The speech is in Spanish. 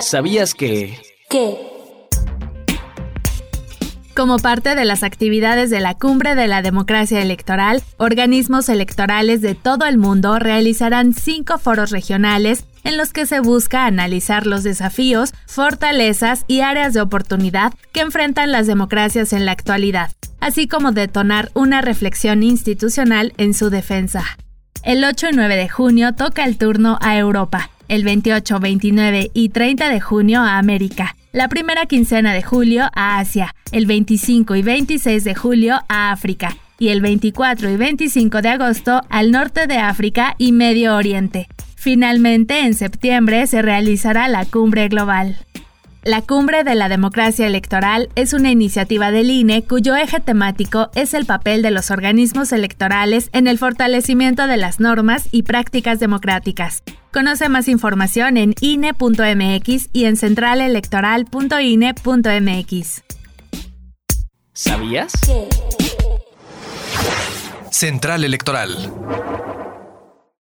¿Sabías que... ¿Qué? Como parte de las actividades de la Cumbre de la Democracia Electoral, organismos electorales de todo el mundo realizarán cinco foros regionales en los que se busca analizar los desafíos, fortalezas y áreas de oportunidad que enfrentan las democracias en la actualidad, así como detonar una reflexión institucional en su defensa. El 8 y 9 de junio toca el turno a Europa, el 28, 29 y 30 de junio a América, la primera quincena de julio a Asia, el 25 y 26 de julio a África y el 24 y 25 de agosto al norte de África y Medio Oriente. Finalmente, en septiembre se realizará la cumbre global. La Cumbre de la Democracia Electoral es una iniciativa del INE cuyo eje temático es el papel de los organismos electorales en el fortalecimiento de las normas y prácticas democráticas. Conoce más información en INE.mx y en centralelectoral.ine.mx. ¿Sabías? ¿Qué? Central Electoral.